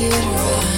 you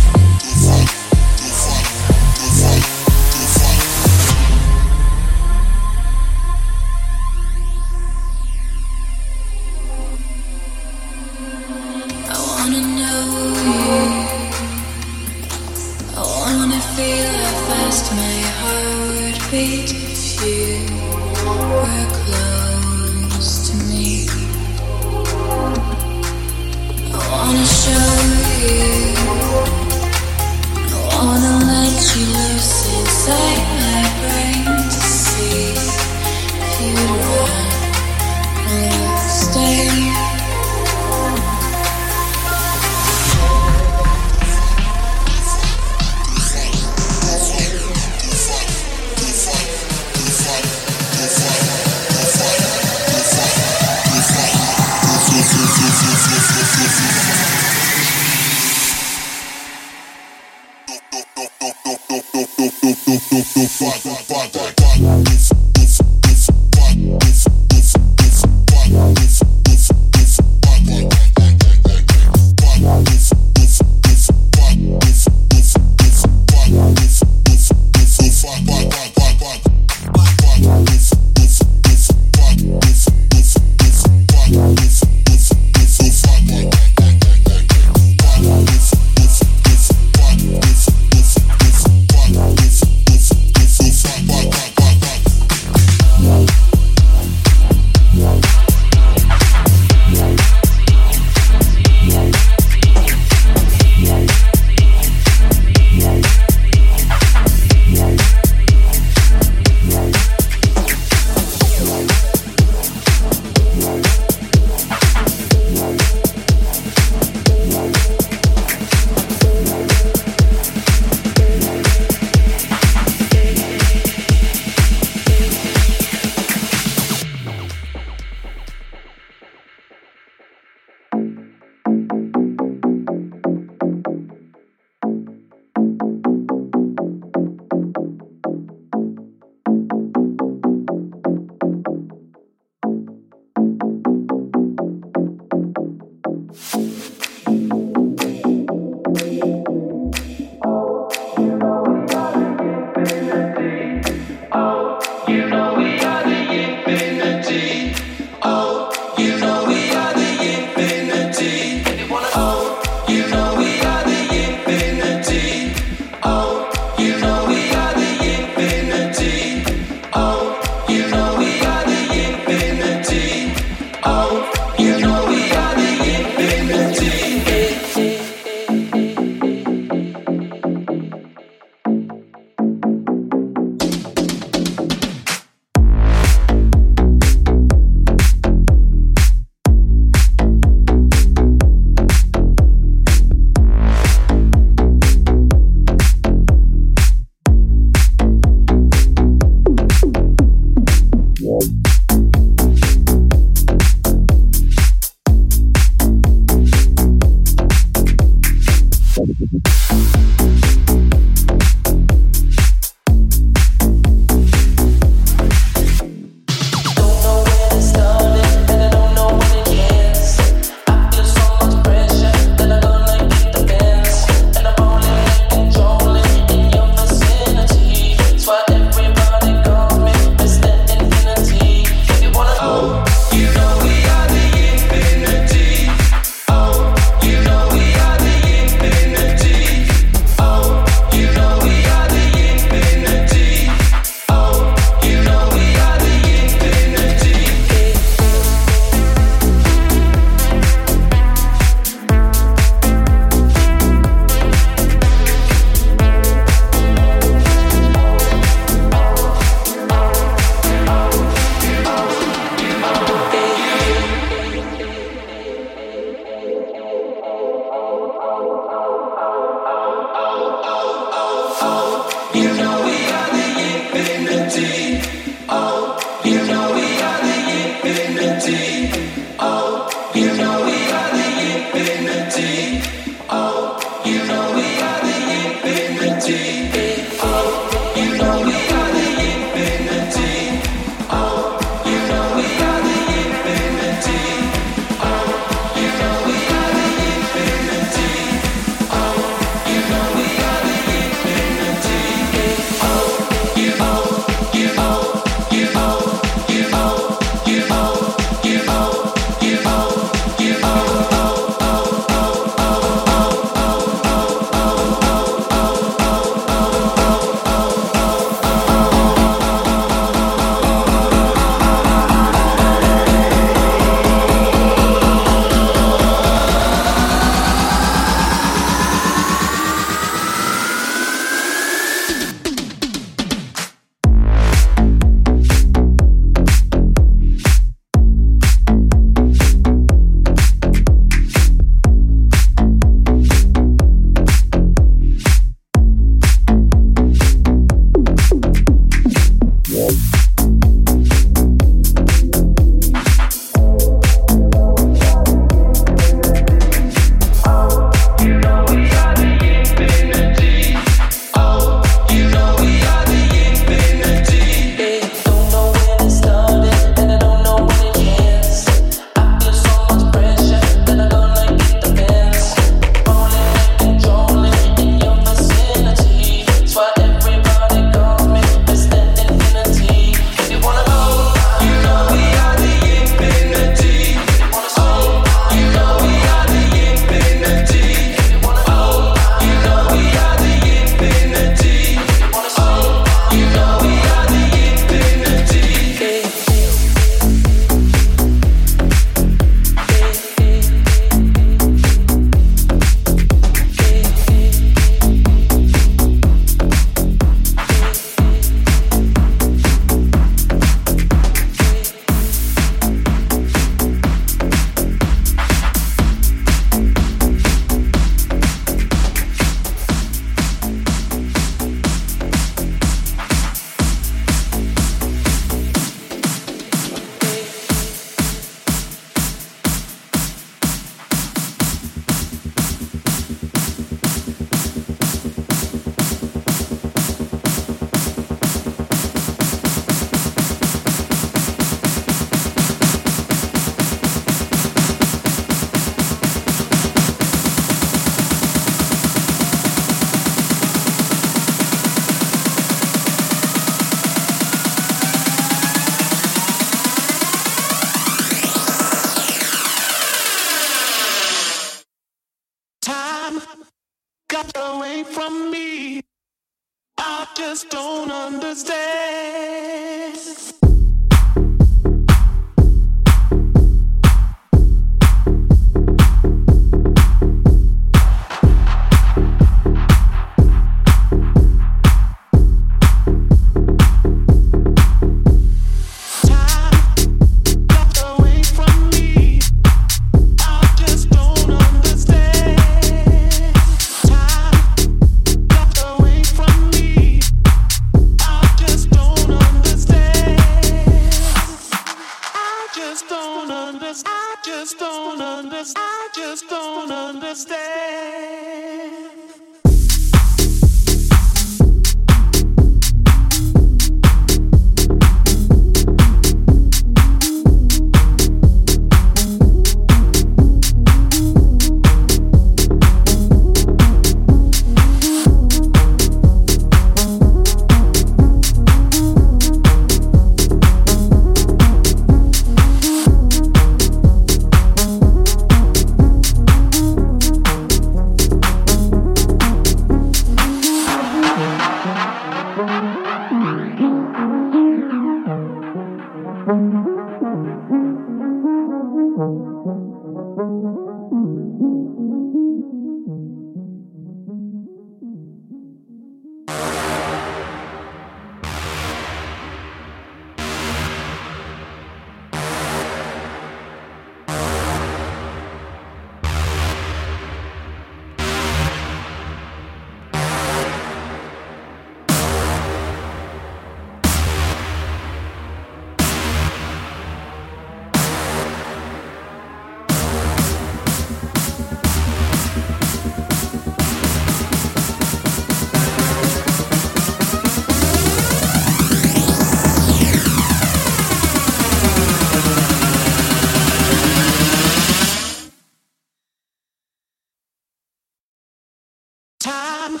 time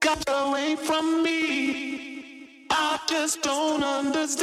got away from me. I just don't understand.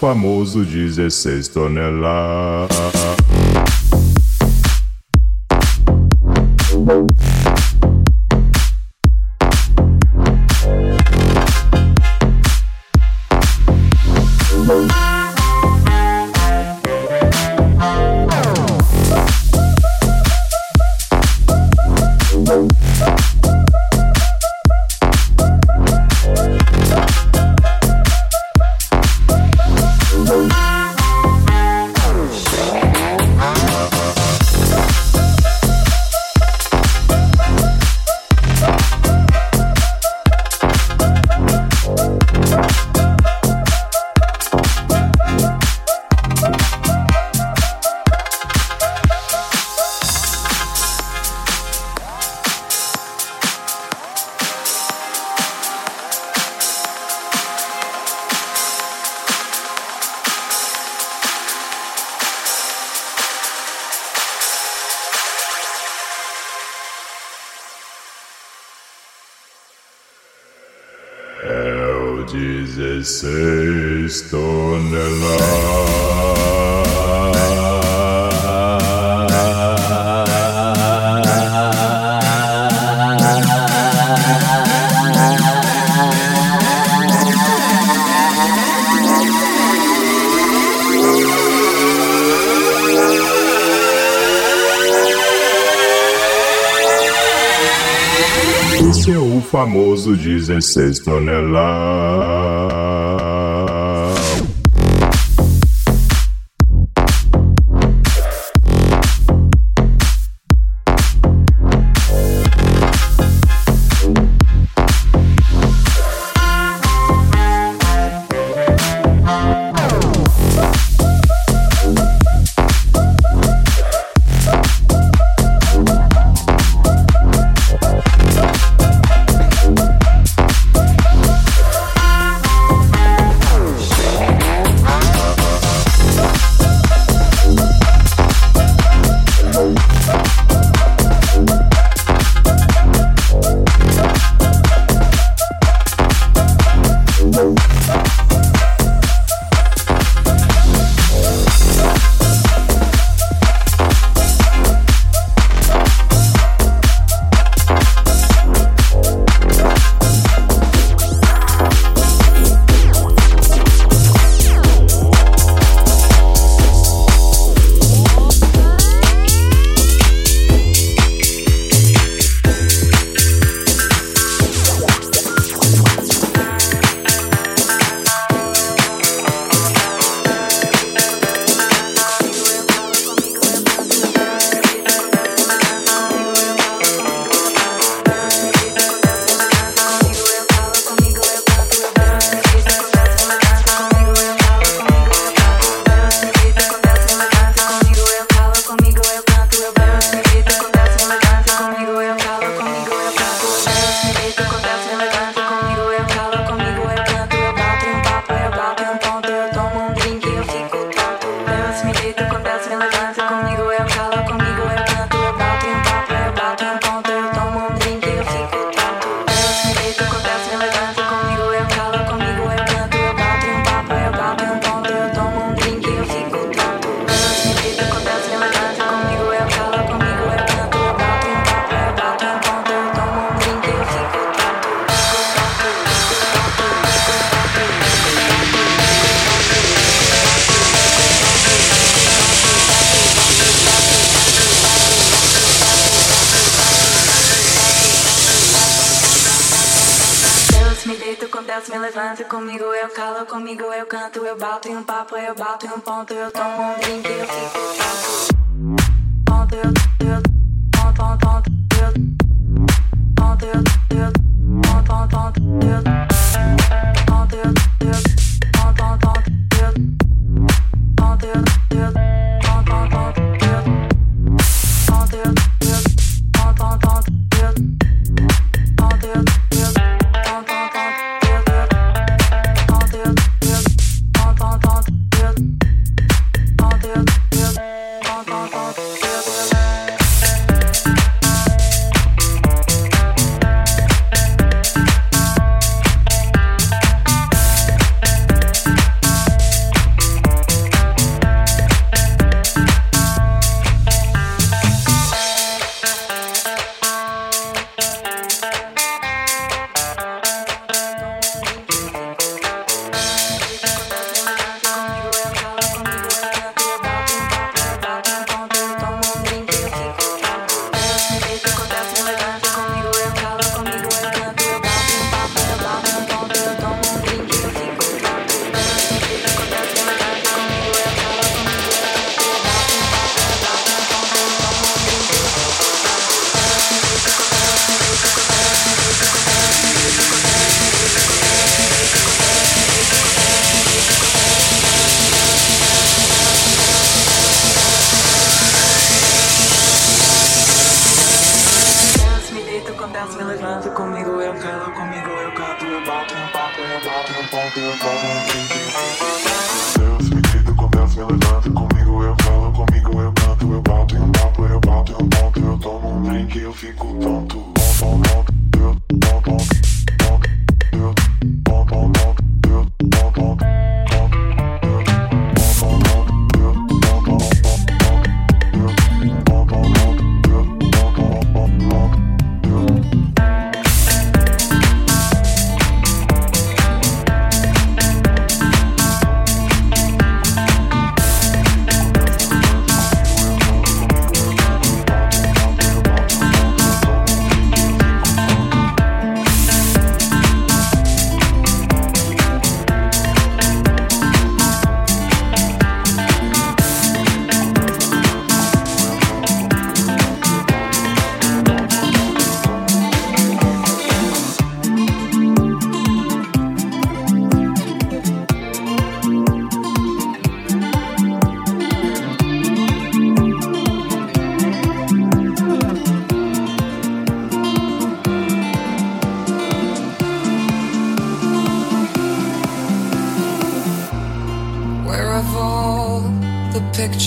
famoso 16 toneladas. Famoso 16 toneladas.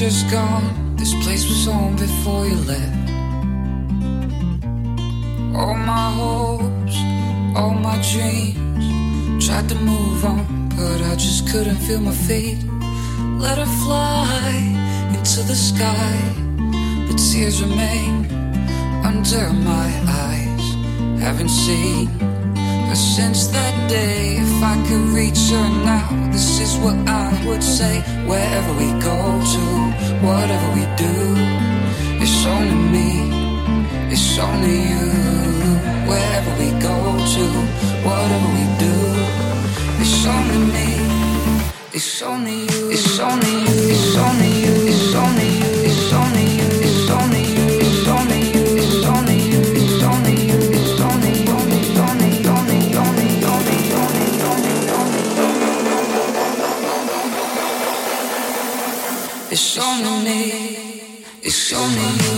is gone. This place was home before you left. All my hopes, all my dreams. Tried to move on, but I just couldn't feel my feet. Let her fly into the sky, but tears remain under my eyes. Haven't seen her since that day can reach her now. This is what I would say wherever we go to, whatever we do. It's only me, it's only you. Wherever we go to, whatever we do. It's only me, it's only you. It's only you, it's only you, it's only you. it's on me, it's on me.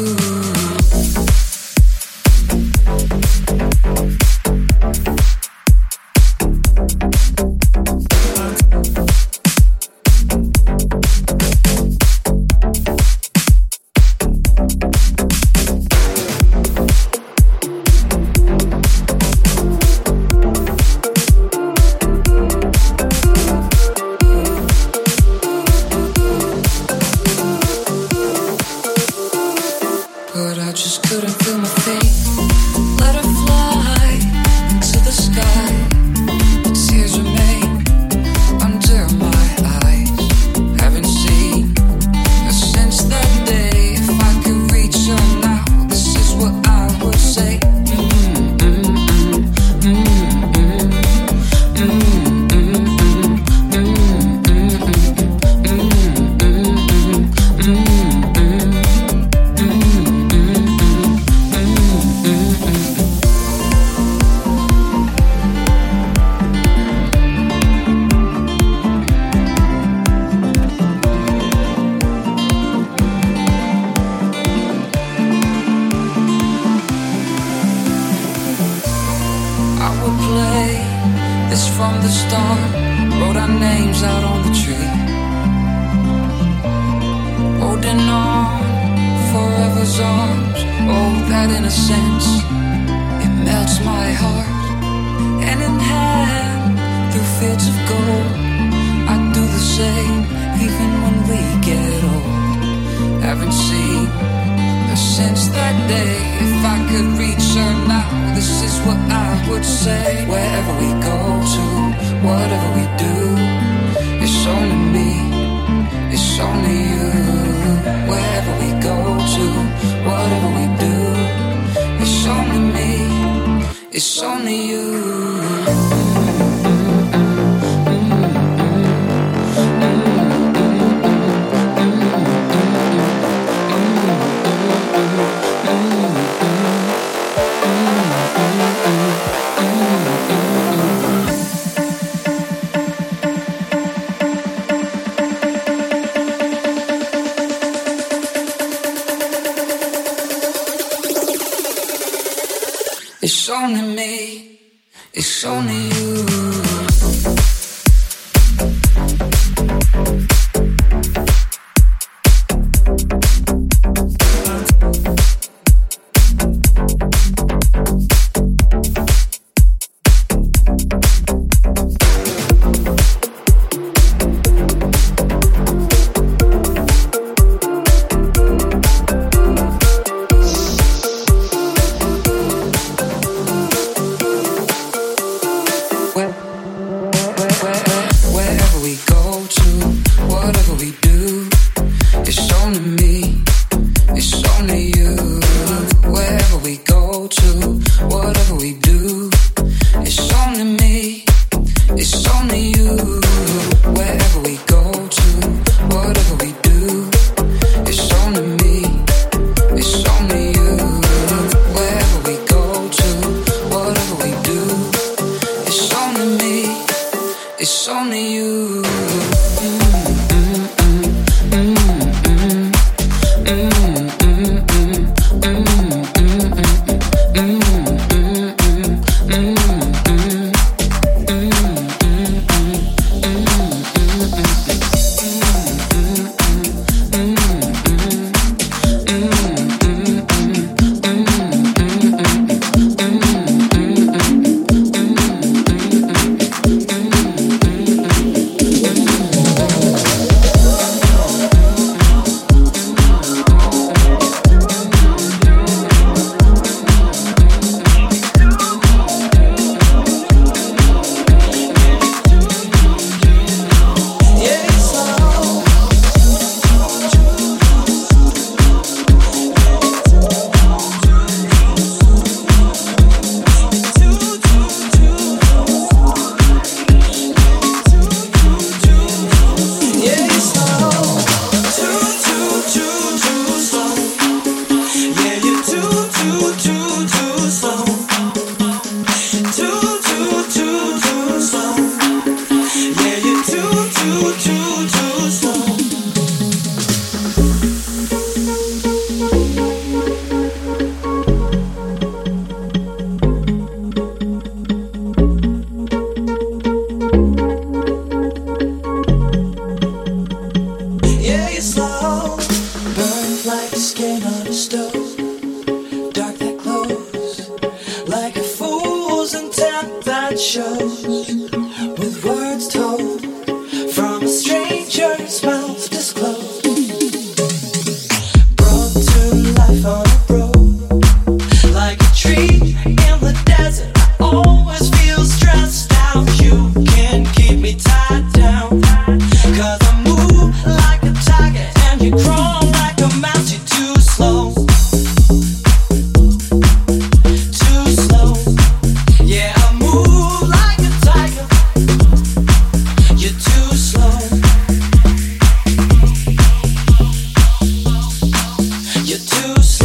Too slow.